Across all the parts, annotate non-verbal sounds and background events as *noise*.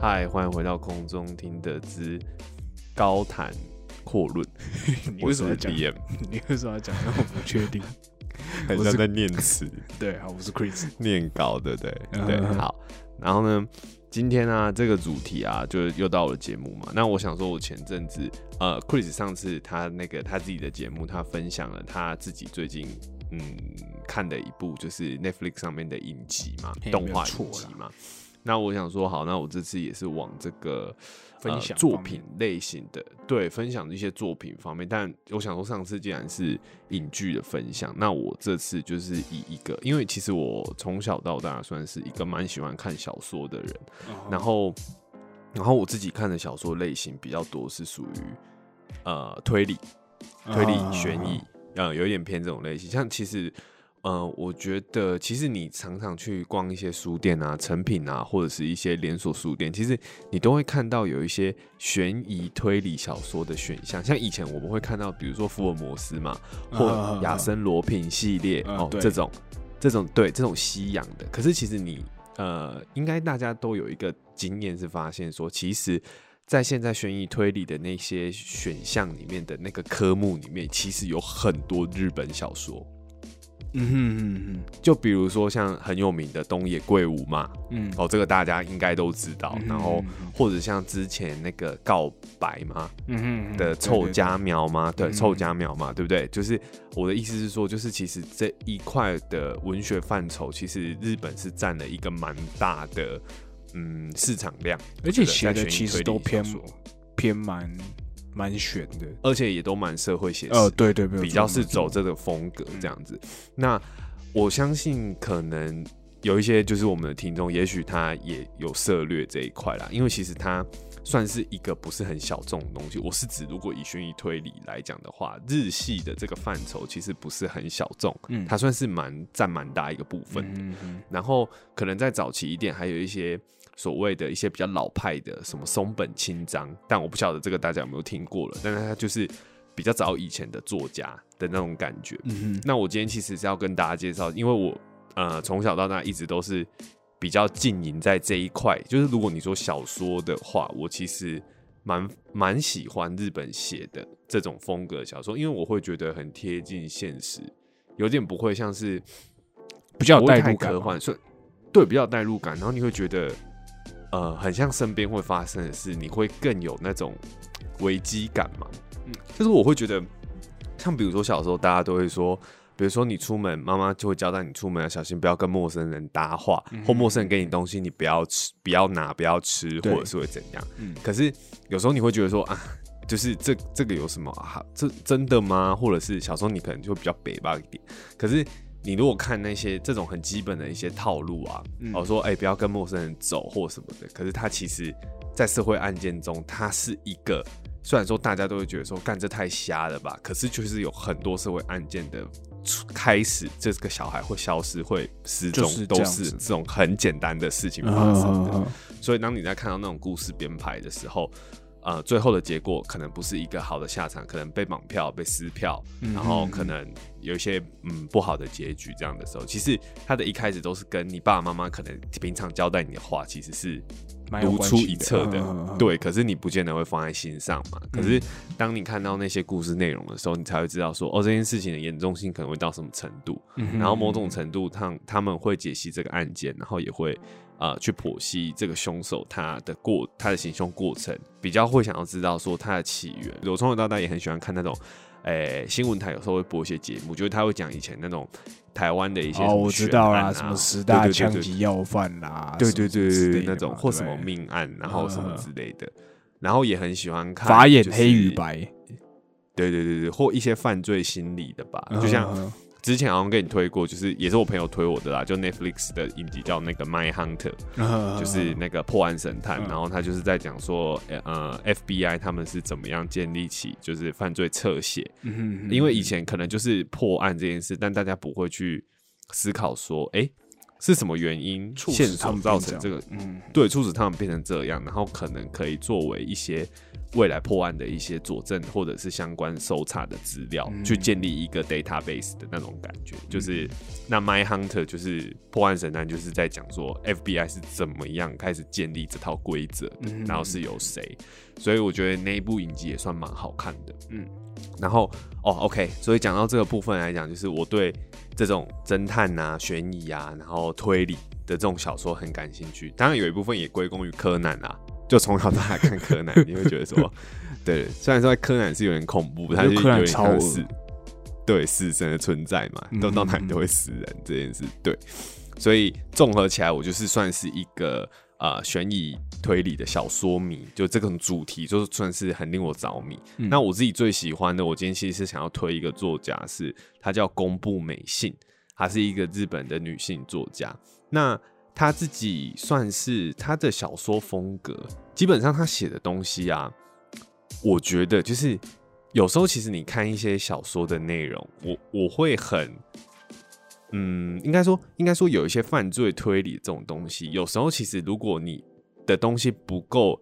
嗨，欢迎回到空中听的之高谈阔论。你为什么要讲？你为什么要讲那么不确定？很像在念词、*laughs* 对，好，我是 Chris。*laughs* 念稿，对不对？对，嗯好。然后呢，今天呢、这个主题啊，就是又到了节目嘛。那我想说，我前阵子呃，Chris 上次他那个他自己的节目，他分享了他自己最近嗯看的一部就是 Netflix 上面的影集嘛，嘿动画影集嘛。那我想说，好，那我这次也是往这个分享呃、作品类型的，对，分享一些作品方面。但我想说，上次既然是影剧的分享，那我这次就是以一个，因为其实我从小到大算是一个蛮喜欢看小说的人，然后，然后我自己看的小说类型比较多是属于呃推理、推理、啊悬疑，呃，有一点偏这种类型。像其实，呃，我觉得其实你常常去逛一些书店啊、成品啊，或者是一些连锁书店，其实你都会看到有一些悬疑推理小说的选项。像以前我们会看到，比如说福尔摩斯嘛，或啊亚森罗品系列哦这种。这种对这种西洋的，可是其实你呃，应该大家都有一个经验是发现说，其实，在现在悬疑推理的那些选项里面的那个科目里面，其实有很多日本小说，嗯哼嗯哼。就比如说像很有名的东野圭吾嘛，嗯。哦，这个大家应该都知道，嗯然后或者像之前那个告白嘛，嗯哼的臭家苗嘛？对，嗯臭家苗嘛，对不对？就是我的意思是说，就是其实这一块的文学范畴，其实日本是占了一个蛮大的嗯市场量，而且其实都偏偏蛮蛮悬的。而且也都蛮社会写实，呃，对对，没有比较是走这个风格这样子。那我相信可能有一些就是我们的听众，也许他也有涉略这一块啦，因为其实他算是一个不是很小众的东西。我是指，如果以悬疑推理来讲的话，日系的这个范畴其实不是很小众，嗯它算是蛮占蛮大一个部分的。嗯嗯然后可能在早期一点，还有一些所谓的一些比较老派的什么松本清张，但我不晓得这个大家有没有听过了，但是他就是比较早以前的作家的那种感觉。嗯哼。那我今天其实是要跟大家介绍，因为我呃从小到大一直都是比较浸淫在这一块，就是如果你说小说的话，我其实蛮蛮喜欢日本写的这种风格的小说，因为我会觉得很贴近现实，有点不会像是比较代入科幻，所以对比较有代入感，然后你会觉得呃很像身边会发生的事，你会更有那种危机感嘛。就是我会觉得，像比如说小时候大家都会说，比如说你出门，妈妈就会交代你出门要小心，不要跟陌生人搭话，或陌生人给你东西，你不要吃，不要拿，不要吃，或者是会怎样。嗯可是有时候你会觉得说啊。就是这这个有什么啊？这真的吗？或者是小时候你可能就会比较北吧一点。可是你如果看那些这种很基本的一些套路啊，嗯。哦说哎、不要跟陌生人走或什么的，可是他其实，在社会案件中，他是一个虽然说大家都会觉得说干这太瞎了吧，可是就是有很多社会案件的开始，这个小孩会消失、会失踪，就是都是这种很简单的事情嗯发生的。嗯。所以当你在看到那种故事编排的时候，呃，最后的结果可能不是一个好的下场，可能被绑票、被撕票，嗯然后可能有一些嗯不好的结局。这样的时候，其实他的一开始都是跟你爸爸妈妈可能平常交代你的话，其实是蛮有如出一辙的，对。可是你不见得会放在心上嘛。可是当你看到那些故事内容的时候，你才会知道说，哦，这件事情的严重性可能会到什么程度。嗯然后某种程度他他们会解析这个案件，然后也会呃去剖析这个凶手他的过他的行凶过程，比较会想要知道说他的起源。我从小到大也很喜欢看那种。诶、新闻台有时候会播一些节目，就是他会讲以前那种台湾的一些什哦，么我知道啦，什么十大枪击要犯啦，对对对对那种或什么命案，然后什么嗯之类的，然后也很喜欢看法眼黑与白，对对对对，或一些犯罪心理的吧，就像嗯之前好像跟你推过，就是也是我朋友推我的啦，就 Netflix 的影集叫那个《My Hunter》，就就是那个破案神探，嗯然后他就是在讲说，呃，FBI 他们是怎么样建立起就是犯罪侧写，嗯因为以前可能就是破案这件事，但大家不会去思考说，哎、是什么原因促使他们造成这个嗯。对，促使他们变成这样，然后可能可以作为一些未来破案的一些佐证，或者是相关搜查的资料，嗯。去建立一个 database 的那种感觉。就是那 My Hunter 就是破案神探，就是在讲说 FBI 是怎么样开始建立这套规则的，嗯然后是由谁，所以我觉得那一部影集也算蛮好看的。嗯。然后哦，OK，所以讲到这个部分来讲，就是我对这种侦探啊、悬疑啊，然后推理的这种小说很感兴趣。当然有一部分也归功于柯南啊，就从小到大看柯南，你会觉得说，*laughs* 对，虽然说柯南是有点恐怖，它是有点超恶像是对死神的存在嘛，嗯都到哪里都会死人这件事，对，所以综合起来，我就是算是一个。呃，悬疑推理的小说迷，就这种主题，就是算是很令我着迷。嗯那我自己最喜欢的，我今天其实是想要推一个作家是，她叫宫部美信，她是一个日本的女性作家。那她自己算是她的小说风格，基本上她写的东西啊，我觉得就是有时候其实你看一些小说的内容，我我会很。嗯，应该说，应该说有一些犯罪推理这种东西，有时候其实如果你的东西不够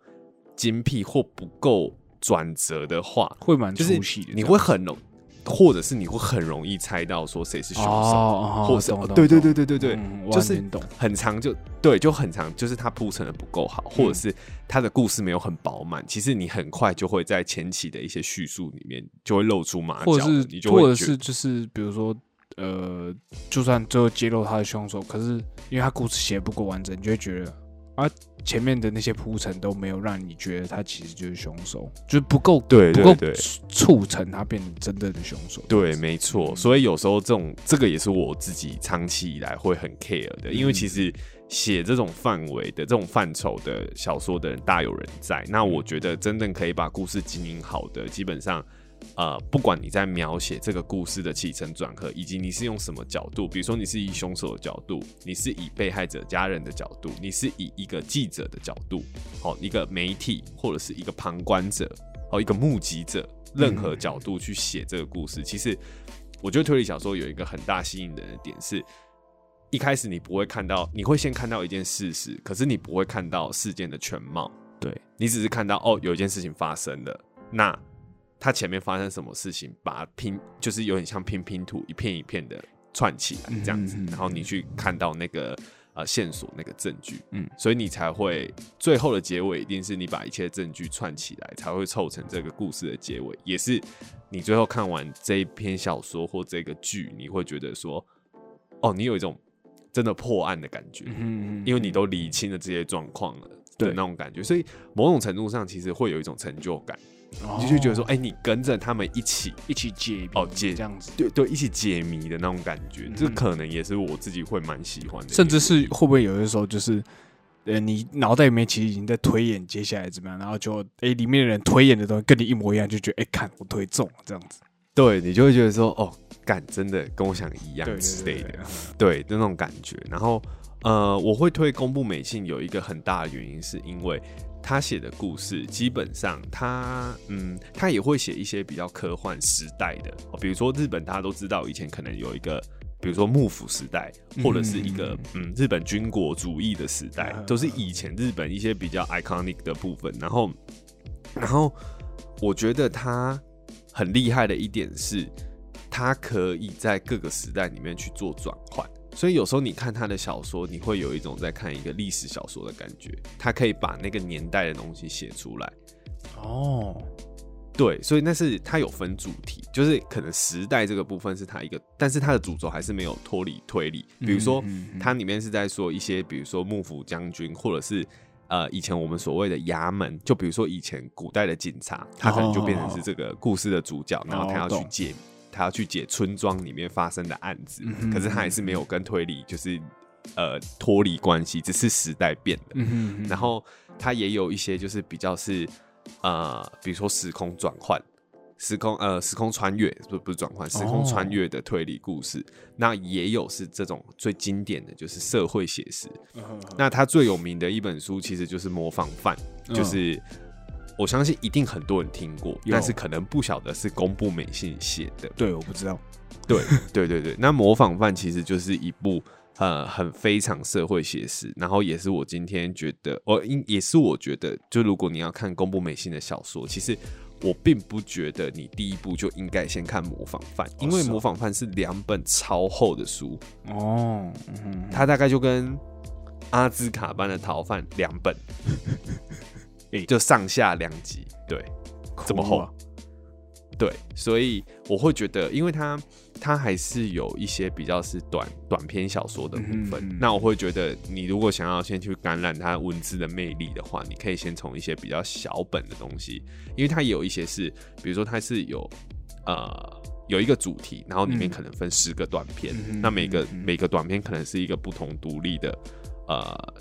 精辟或不够转折的话，会蛮就是出戏的，你会很容，或者是你会很容易猜到说谁是凶手，哦，或是懂懂对对对对对对，嗯就是很长就对，就很长，就是它铺陈的不够好，或者是它的故事没有很饱满，其实你很快就会在前期的一些叙述里面就会露出马脚，或者是或者是就是比如说呃，就算最后揭露他的凶手，可是因为他故事写得不够完整，你就会觉得啊，前面的那些铺陈都没有让你觉得他其实就是凶手，就是不够对不够促成他变成真正的凶手。对，没错。嗯所以有时候这种这个也是我自己长期以来会很 care 的，因为嗯其实写这种范围的这种范畴的小说的人大有人在。那我觉得真正可以把故事经营好的，基本上。呃，不管你在描写这个故事的起承转合，以及你是用什么角度，比如说你是以凶手的角度，你是以被害者家人的角度，你是以一个记者的角度，好、一个媒体或者是一个旁观者，哦，一个目击者，任何角度去写这个故事，其实我觉得推理小说有一个很大吸引人的点是，一开始你不会看到，你会先看到一件事实，可是你不会看到事件的全貌，对。你只是看到哦，有一件事情发生了，那它前面发生什么事情，把它拼，就是有点像拼拼图，一片一片的串起来这样子，嗯嗯嗯然后你去看到那个呃线索、那个证据，嗯。所以你才会最后的结尾一定是你把一切证据串起来，才会凑成这个故事的结尾，也是你最后看完这一篇小说或这个剧，你会觉得说，哦，你有一种真的破案的感觉，嗯，因为你都理清了这些状况了。的对那种感觉，所以某种程度上其实会有一种成就感，哦你就觉得说，哎、你跟着他们一起，一起解哦解这样子，对对，一起解谜的那种感觉，这嗯可能也是我自己会蛮喜欢的甚至是会不会有的时候就是。呃，你脑袋里面其实已经在推演接下来怎么样，然后就哎、里面的人推演的东西跟你一模一样，就觉得哎、看我推中了这样子，对你就会觉得说，哦，干真的跟我想的一样对之类的，对对，对那种感觉。然后呃，我会推公布美信有一个很大的原因，是因为他写的故事基本上他嗯，他也会写一些比较科幻时代的，哦比如说日本大家都知道以前可能有一个。比如说幕府时代，或者是一个嗯日本军国主义的时代，嗯都是以前日本一些比较 iconic 的部分。然后，然后我觉得他很厉害的一点是，他可以在各个时代里面去做转换。所以有时候你看他的小说，你会有一种在看一个历史小说的感觉。他可以把那个年代的东西写出来。哦，对，所以那是他有分主题，就是可能时代这个部分是他一个，但是他的主轴还是没有脱离推理。比如说，它里面是在说一些，比如说幕府将军，或者是呃以前我们所谓的衙门，就比如说以前古代的警察，他可能就变成是这个故事的主角，然后他要去哦懂解，他要去解村庄里面发生的案子，嗯可是他还是没有跟推理就是呃脱离关系，只是时代变了。然后他也有一些就是比较是呃，比如说时空转换，时空呃时空穿越，不不是转换，时空穿越的推理故事。那也有是这种最经典的就是社会写实。那他最有名的一本书其实就是《模仿犯》，就是我相信一定很多人听过，但是可能不晓得是公布美信写的。对，我不知道。*laughs* 对对对对，那《模仿犯》其实就是一部。呃，很非常社会写实，然后也是我今天觉得，我应也是我觉得，就如果你要看宫部美信的小说，其实我并不觉得你第一部就应该先看《模仿犯》，因为《模仿犯》是两本超厚的书哦，它大概就跟阿兹卡班的逃犯两本，就上下两集，对，这么厚。对，所以我会觉得，因为它它还是有一些比较是短短篇小说的部分，那我会觉得，你如果想要先去感染它文字的魅力的话，你可以先从一些比较小本的东西，因为它有一些是，比如说它是有呃有一个主题，然后里面可能分十个短片，那每个每个短片可能是一个不同独立的呃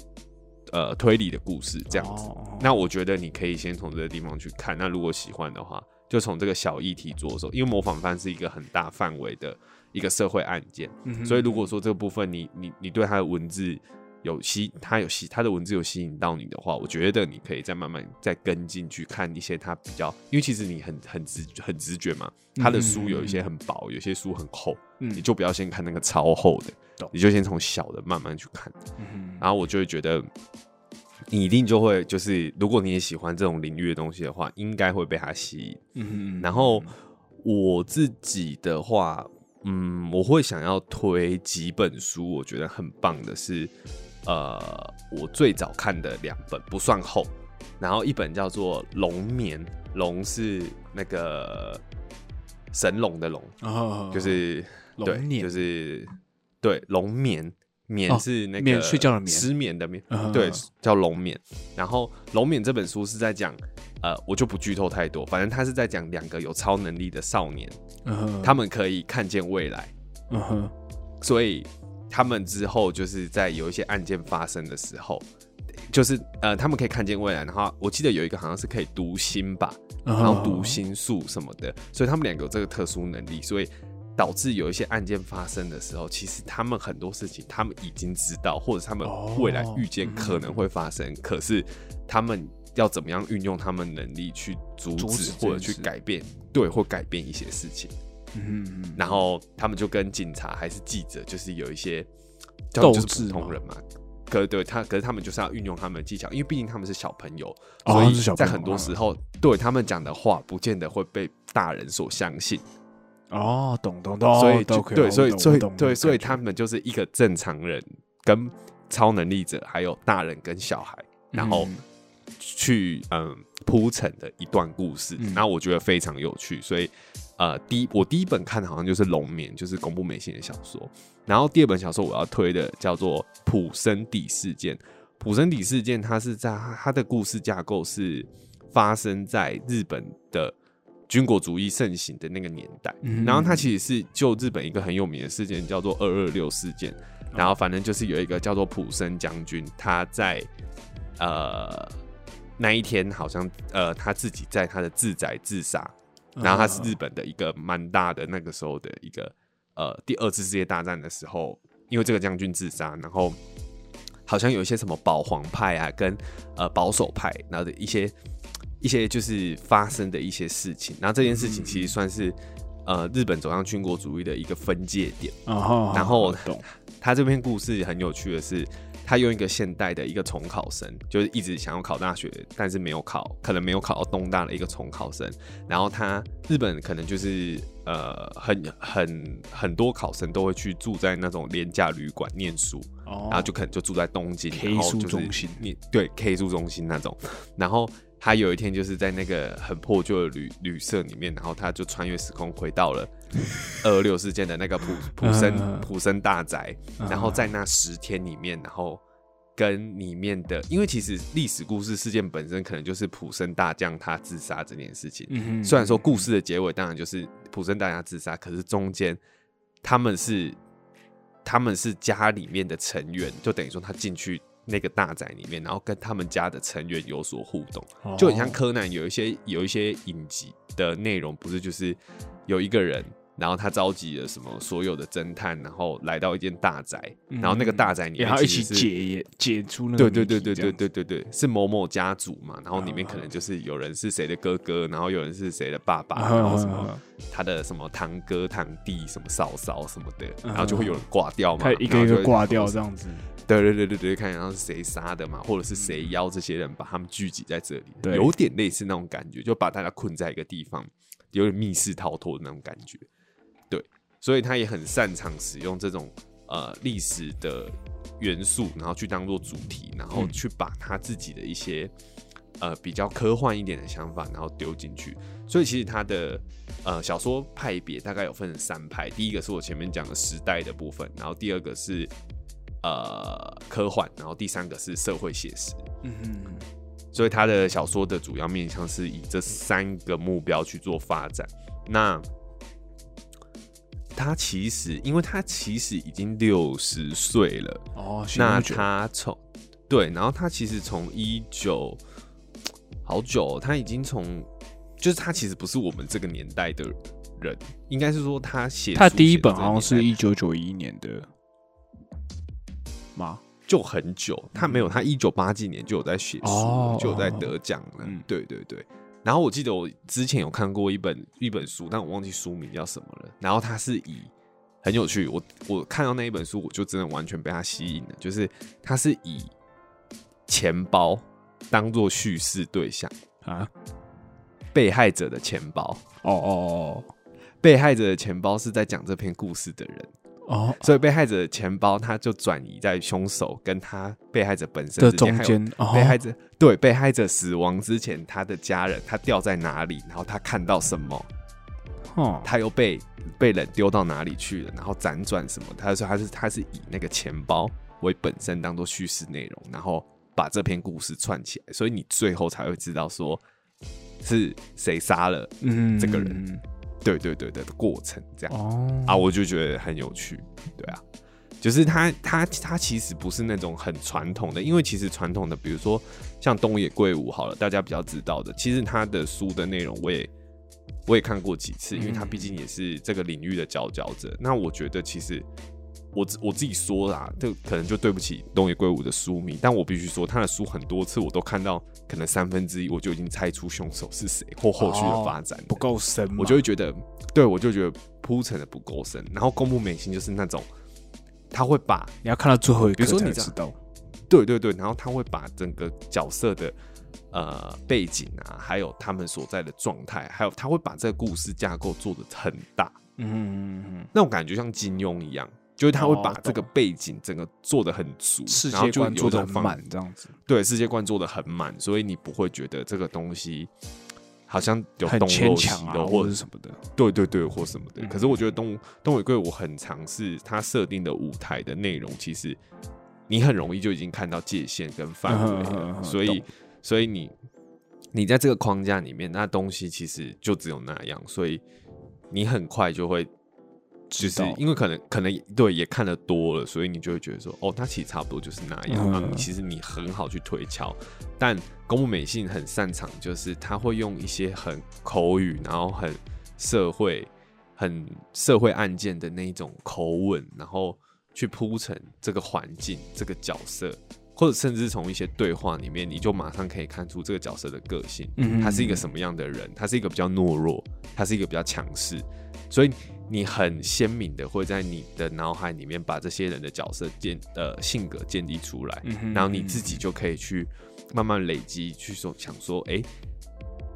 呃推理的故事这样子，那我觉得你可以先从这个地方去看，那如果喜欢的话。就从这个小议题着手，因为模仿犯是一个很大范围的一个社会案件，嗯所以如果说这个部分你你你对他的文字有吸，他有吸他的文字有吸引到你的话，我觉得你可以再慢慢再跟进去看一些他比较，因为其实你很很直很直觉嘛，他的书有一些很薄，有些书很厚，你就不要先看那个超厚的，你就先从小的慢慢去看，嗯然后我就会觉得。你一定就会，就是如果你也喜欢这种领域的东西的话，应该会被它吸引。嗯然后我自己的话，嗯，我会想要推几本书，我觉得很棒的是，呃，我最早看的两本不算厚，然后一本叫做《龙眠》，龙是那个神龙的龙，就是对，就是对龙眠。眠是那个睡觉的眠，失眠的眠，对，叫龙眠。然后龙眠这本书是在讲，呃，我就不剧透太多，反正他是在讲两个有超能力的少年，他们可以看见未来，嗯哼，所以他们之后就是在有一些案件发生的时候，就是呃，他们可以看见未来。然后我记得有一个好像是可以读心吧，然后读心术什么的，所以他们两个有这个特殊能力，所以。导致有一些案件发生的时候，其实他们很多事情他们已经知道，或者他们未来预见可能会发生，可是他们要怎么样运用他们能力去阻止或者去改变，对，或改变一些事情。嗯，然后他们就跟警察还是记者，就是有一些斗志普通人嘛。可对他，可是他们就是要运用他们的技巧，因为毕竟他们是小朋友，所以在很多时候对他们讲的话，不见得会被大人所相信。哦，懂懂懂，所以就对，所以所以对，所以他们就是一个正常人跟超能力者，还有大人跟小孩，然后去嗯铺陈的一段故事，然后我觉得非常有趣。所以呃，第一我第一本看的好像就是《龙眠》，就是公布美信的小说。然后第二本小说我要推的叫做《普森底事件》。普森底事件，它是在它的故事架构是发生在日本的。军国主义盛行的那个年代，然后他其实是就日本一个很有名的事件，叫做二二六事件。然后反正就是有一个叫做普森将军，他在呃那一天好像呃他自己在他的自宅自杀。然后他是日本的一个蛮大的那个时候的一个呃第二次世界大战的时候，因为这个将军自杀，然后好像有一些什么保皇派啊跟呃保守派，然后的一些。一些就是发生的一些事情，然后这件事情其实算是呃日本走向军国主义的一个分界点。然后 *laughs* 他这篇故事很有趣的是，他用一个现代的一个重考生，就是一直想要考大学，但是没有考，可能没有考到东大的一个重考生。然后他日本可能就是呃很很很多考生都会去住在那种廉价旅馆念书，然后就可能就住在东京，K 书中心，你对 K 书中心那种，然后。他有一天就是在那个很破旧的旅旅社里面，然后他就穿越时空回到了 *laughs* 二六事件的那个普普森普森大宅，然后在那十天里面，然后跟里面的，因为其实历史故事事件本身可能就是普森大将他自杀这件事情。虽然说故事的结尾当然就是普森大将自杀，可是中间他们是他们是家里面的成员，就等于说他进去。那个大宅里面，然后跟他们家的成员有所互动，就很像哦柯南有一些有一些影集的内容，不是就是有一个人。然后他召集了什么所有的侦探，然后来到一间大宅，然后那个大宅里面也要一起解解出那个对对对对对对对对，是某某家族嘛，然后里面可啊能就是有人是谁的哥哥，然后有人是谁的爸爸，啊然后什么啊他的什么堂哥堂弟、什么嫂嫂什么的，嗯然后就会有人挂掉嘛，他一个一个挂掉这样子，对对对对对，看然后是谁杀的嘛，或者是谁邀这些人把他们聚集在这里，有点类似那种感觉，就把大家困在一个地方，有点密室逃脱的那种感觉。所以他也很擅长使用这种呃历史的元素，然后去当做主题，然后去把他自己的一些呃比较科幻一点的想法，然后丢进去。所以其实他的呃小说派别大概有分成三派，第一个是我前面讲的时代的部分，然后第二个是呃科幻，然后第三个是社会写实。嗯嗯所以他的小说的主要面向是以这三个目标去做发展。那他其实，因为他其实已经六十岁了，哦，那他从对，然后他其实从一九好久哦，他已经从就是他其实不是我们这个年代的人，应该是说他写他第一本好像是一九九一年的吗？就很久，他没有，他一九八几年就有在写书，哦就有在得奖了。嗯对对对。然后我记得我之前有看过一本一本书，但我忘记书名叫什么了。然后它是以很有趣，我我看到那一本书，我就真的完全被它吸引了。就是它是以钱包当做叙事对象，啊，被害者的钱包，哦哦哦被害者的钱包是在讲这篇故事的人。哦哦所以被害者的钱包，他就转移在凶手跟他被害者本身的中间，哦。被害者对被害者死亡之前，他的家人他掉在哪里，然后他看到什么，哦，他又被被人丢到哪里去了，然后辗转什么，他说他是他是以那个钱包为本身当做叙事内容，然后把这篇故事串起来，所以你最后才会知道说是谁杀了，嗯这个人。嗯对对对对的过程这样。哦啊，我就觉得很有趣，对啊，就是他他他其实不是那种很传统的，因为其实传统的，比如说像东野圭吾好了，大家比较知道的，其实他的书的内容我也我也看过几次，因为他毕竟也是这个领域的佼佼者。那我觉得其实我我自己说啦，这可能就对不起东野圭吾的书迷，但我必须说他的书很多次我都看到，可能三分之一我就已经猜出凶手是谁或后续的发展了不够深，我就会觉得，对我就觉得铺陈的不够深。然后公布美心就是那种，他会把你要看到最后一刻比如说你知道，对对对，然后他会把整个角色的呃背景啊，还有他们所在的状态，还有他会把这个故事架构做的很大，嗯嗯嗯那种感觉像金庸一样。就是他会哦把这个背景整个做的很足，世然后就界观做的很满，这样子，对世界观做的很满，所以你不会觉得这个东西好像有很东漏西牵强啊，漏，或或者什么的，对对对，或什么的。嗯可是我觉得东东尾贵我很尝试他设定的舞台的内容，其实你很容易就已经看到界限跟范围了，嗯所以所以你你在这个框架里面，那东西其实就只有那样，所以你很快就会。就是因为可能可能对也看得多了，所以你就会觉得说，哦，它其实差不多就是那样。嗯。其实你很好去推敲，但公募美信很擅长，就是他会用一些很口语，然后很社会、很社会案件的那一种口吻，然后去铺陈这个环境、这个角色，或者甚至从一些对话里面，你就马上可以看出这个角色的个性，嗯他是一个什么样的人，他是一个比较懦弱，他是一个比较强势，所以你很鲜明的会在你的脑海里面把这些人的角色建呃性格建立出来，嗯哼然后你自己就可以去慢慢累积，去说想说，哎、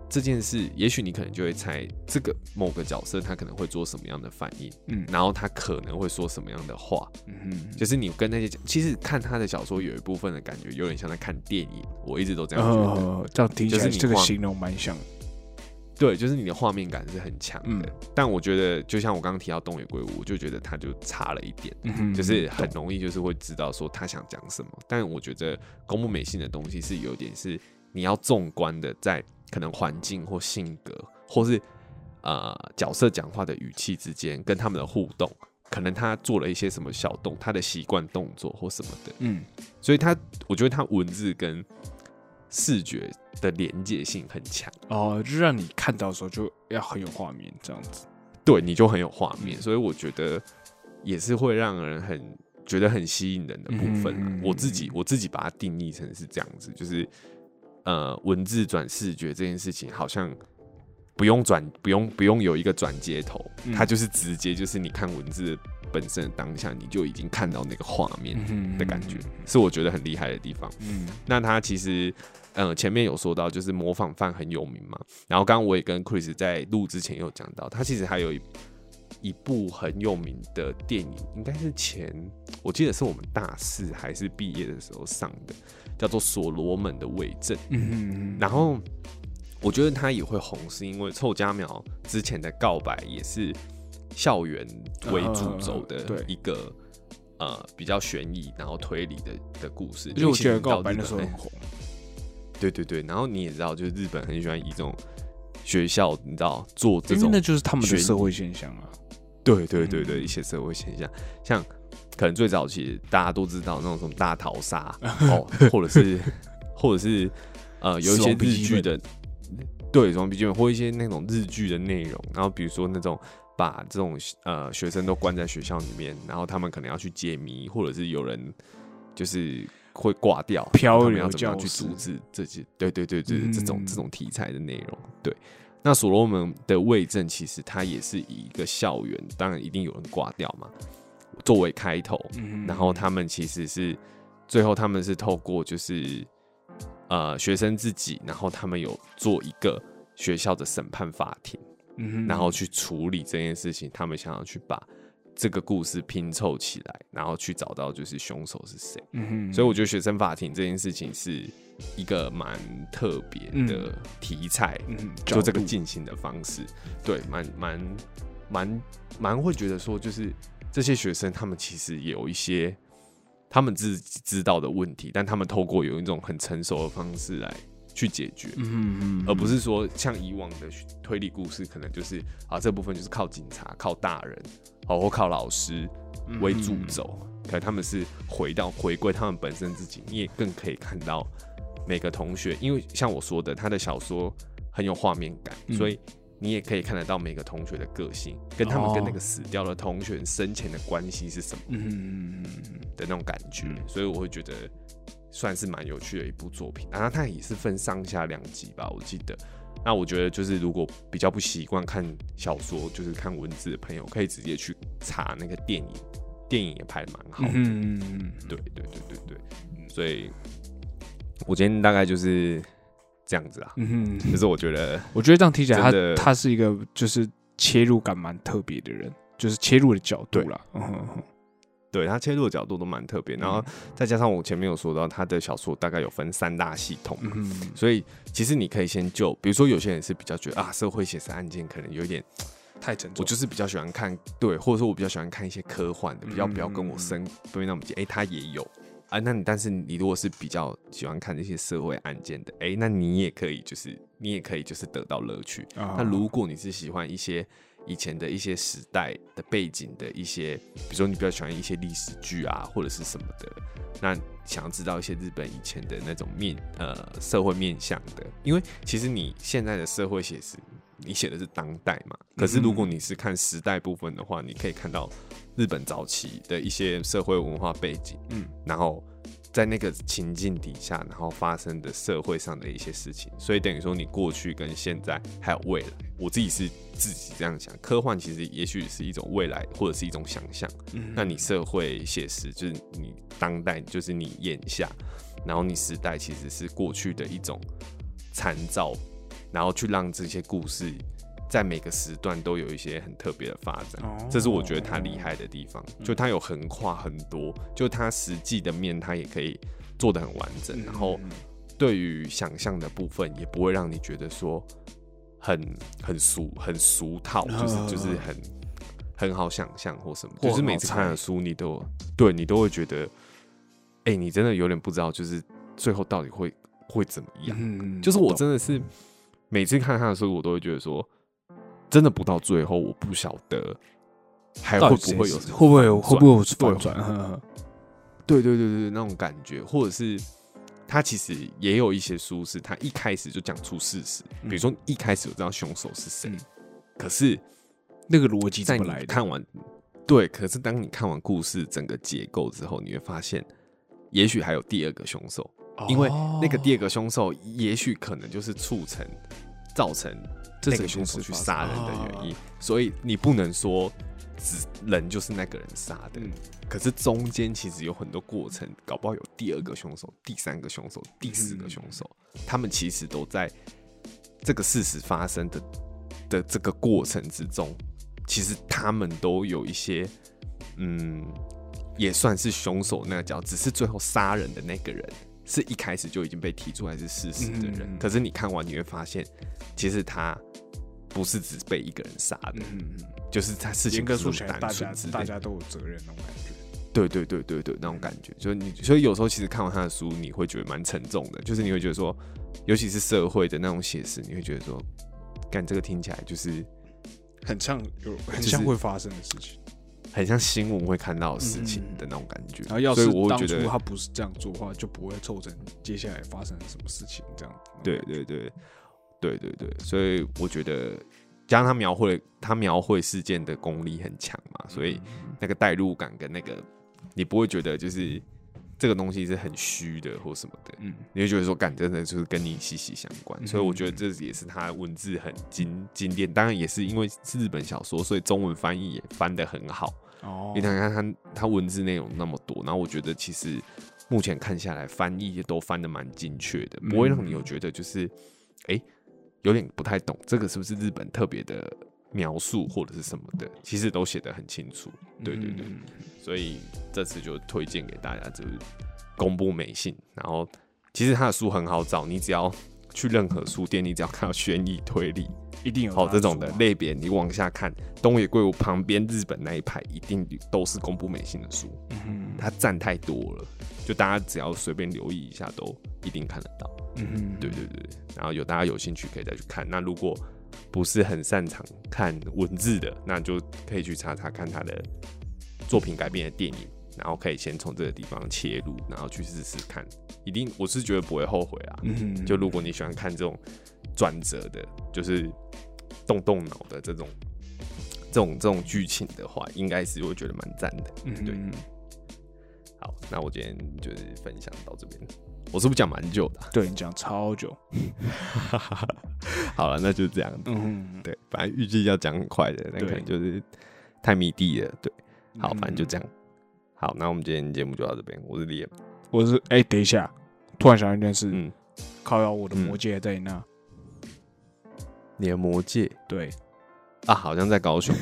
这件事，也许你可能就会猜这个某个角色他可能会做什么样的反应，嗯。然后他可能会说什么样的话，嗯哼，就是你跟那些，其实看他的小说有一部分的感觉有点像在看电影，我一直都这样觉得。哦，这样听起就是你画来这个形容蛮像。的，对，就是你的画面感是很强的，嗯。但我觉得就像我刚刚提到东野圭吾，我就觉得他就差了一点，嗯就是很容易就是会知道说他想讲什么。但我觉得公布美信的东西是有点是你要纵观的，在可能环境或性格，或是呃角色讲话的语气之间，跟他们的互动，可能他做了一些什么小动，他的习惯动作或什么的，嗯，所以他我觉得他文字跟视觉的连接性很强，哦，就让你看到的时候就要很有画面这样子。对，你就很有画面，所以我觉得也是会让人很觉得很吸引人的部分啊。嗯我自己我自己把它定义成是这样子，就是呃，文字转视觉这件事情好像。不用转，不用不用有一个转接头，嗯它就是直接就是你看文字本身的当下，你就已经看到那个画面嗯的感觉，是我觉得很厉害的地方。嗯那它其实，呃，前面有说到，就是模仿犯很有名嘛。然后刚刚我也跟 Chris 在录之前有讲到，他其实还有一一部很有名的电影，应该是前我记得是我们大四还是毕业的时候上的，叫做《所罗门的伪证》。嗯然后我觉得他也会红，是因为臭家苗之前的告白也是校园为主轴的一个。呃，比较悬疑，然后推理的的故事，而且我觉得因为其实告白那时候很红，对对对，然后你也知道，就是日本很喜欢以这种学校，你知道做这种，那就是他们的社会现象啊。对对对对，嗯。一些社会现象，像可能最早期大家都知道那种什么大逃杀 *laughs* 哦，或者是或者是呃有一死些日剧的，对，死亡笔记本或一些那种日剧的内容，然后比如说那种。把这种呃学生都关在学校里面，然后他们可能要去解谜，或者是有人就是会挂掉，漂他们要流怎么样去阻止这些？对对对对，这种嗯这种题材的内容，对。那所罗门的卫证其实它也是以一个校园，当然一定有人挂掉嘛，作为开头，嗯然后他们其实是最后他们是透过就是呃学生自己，然后他们有做一个学校的审判法庭，嗯然后去处理这件事情，他们想要去把这个故事拼凑起来，然后去找到就是凶手是谁。嗯所以我觉得学生法庭这件事情是一个蛮特别的题材，嗯就这个进行的方式，对，蛮蛮蛮蛮会觉得说，就是这些学生他们其实也有一些他们自己知道的问题，但他们透过有一种很成熟的方式来去解决。嗯嗯而不是说像以往的推理故事，可能就是啊这部分就是靠警察、靠大人，哦或靠老师为主轴，可能他们是回到回归他们本身自己，你也更可以看到每个同学，因为像我说的，他的小说很有画面感，嗯。所以你也可以看得到每个同学的个性，跟他们跟那哦个死掉的同学生前的关系是什么嗯嗯嗯。的那种感觉，嗯。所以我会觉得算是蛮有趣的一部作品。然后它也是分上下两集吧，我记得。那我觉得就是如果比较不习惯看小说，就是看文字的朋友，可以直接去查那个电影，电影也拍的蛮好的。嗯嗯对对对对对，所以我今天大概就是这样子啊，嗯嗯，*laughs* 就是我觉得我觉得这样听起来他他是一个就是切入感蛮特别的人，就是切入的角度对啦。嗯哼哼对他切入的角度都蛮特别，然后再加上我前面有说到他的小说大概有分三大系统所以其实你可以先就，比如说有些人是比较觉得啊，社会写实案件可能有一点，*tsk* 太沉重，我就是比较喜欢看对，或者说我比较喜欢看一些科幻的，比较不要跟我嗯生不会那么近。哎、他也有。啊，那你但是你如果是比较喜欢看这些社会案件的，哎、那你也可以就是你也可以就是得到乐趣。啊。那如果你是喜欢一些以前的一些时代的背景的一些，比如说你比较喜欢一些历史剧啊，或者是什么的，那想要知道一些日本以前的那种面呃社会面向的，因为其实你现在的社会写实，你写的是当代嘛，可是如果你是看时代部分的话，你可以看到日本早期的一些社会文化背景，嗯。然后在那个情境底下，然后发生的社会上的一些事情，所以等于说你过去跟现在还有未来，我自己是自己这样想，科幻其实也许是一种未来或者是一种想象，嗯。那你社会写实就是你当代，就是你眼下，然后你时代其实是过去的一种参照，然后去让这些故事在每个时段都有一些很特别的发展，哦。这是我觉得他厉害的地方，就他有横跨很多，就他实际的面他也可以做的很完整，然后嗯对于想象的部分也不会让你觉得说很很俗很俗套，就是嗯就是很很好想象或什么，或就是每次看的书你都对你都会觉得，哎、你真的有点不知道，就是最后到底会会怎么样。嗯就是我真的是每次看他的书，我都会觉得说，真的不到最后，我不晓得还到会不会有会不会有会不会有对反转？呵呵对对对对，那种感觉，或者是他其实也有一些书是他一开始就讲出事实，比如说一开始我知道凶手是谁，嗯可是那个逻辑在你？看完，对，可是当你看完故事整个结构之后，你会发现，也许还有第二个凶手，因为那个第二个凶手，也许可能就是促成造成这个凶手去杀人的原因，啊所以你不能说只人就是那个人杀的，嗯。可是中间其实有很多过程，搞不好有第二个凶手、第三个凶手、第四个凶手，他们其实都在这个事实发生的的这个过程之中，其实他们都有一些，嗯，也算是凶手那个角，只是最后杀人的那个人是一开始就已经被提出来是事实的人，嗯可是你看完你会发现，其实他不是只被一个人杀的，就是他事情严格不是那么说起来，大家单纯之类大家都有责任那种感觉。对对对对对，那种感觉，就是你，所以有时候其实看完他的书，你会觉得蛮沉重的，就是你会觉得说，尤其是社会的那种写实，你会觉得说，干这个听起来就是很像有很像会发生的事情。很像新闻会看到的事情嗯。的那种感觉，然后要是我会当初觉得，他不是这样做的话，就不会凑成接下来发生什么事情这样。对对对对对对，所以我觉得，加上他描绘他描绘事件的功力很强嘛，所以那个代入感跟那个，你不会觉得就是这个东西是很虚的或什么的，嗯，你会觉得说，感真的就是跟你息息相关，嗯所以我觉得这也是他文字很经经典，当然也是因为是日本小说，所以中文翻译也翻得很好。哦。你看看他他文字内容那么多，然后我觉得其实目前看下来翻译都翻得蛮精确的，不会让你有觉得就是哎、诶有点不太懂这个是不是日本特别的描述或者是什么的，其实都写得很清楚。对对对，嗯所以这次就推荐给大家，就是公布美信。然后其实他的书很好找，你只要去任何书店，你只要看到悬疑推理，一定有好这种的类别，你往下看，东野圭吾旁边日本那一排一定都是公布美信的书，嗯他占太多了，就大家只要随便留意一下，都一定看得到。嗯对对对，然后有大家有兴趣可以再去看。那如果不是很擅长看文字的，那就可以去查查看他的作品改编的电影，然后可以先从这个地方切入，然后去试试看，一定我是觉得不会后悔啊。嗯就如果你喜欢看这种转折的，就是动动脑的这种这种这种剧情的话，应该是会觉得蛮赞的。嗯对。好，那我今天就是分享到这边，我是不是讲蛮久的啊、对你讲超久，*laughs* *laughs* 好了，那就这样。嗯，对，反正预计要讲很快的，那可能就是太迷弟了。对，好，反正就这样。好，那我们今天节目就到这边。我是李岩，我是哎，等一下，突然想到一件事，嗯，靠腰我的嗯魔戒在那，你的魔戒对，啊，好像在高雄。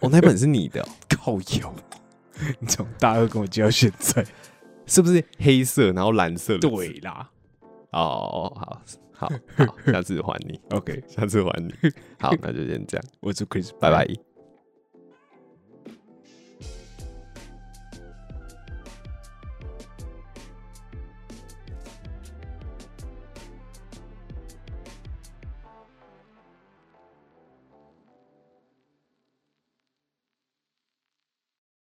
哦，那本是你的、哦，*laughs* 靠腰，你从大二跟我接到现在，是不是黑色然后蓝色？对啦哦，好，好，*laughs* 好，下次还你，，OK，*laughs* 下次还你。好，那就先这样，我是 Chris，拜拜。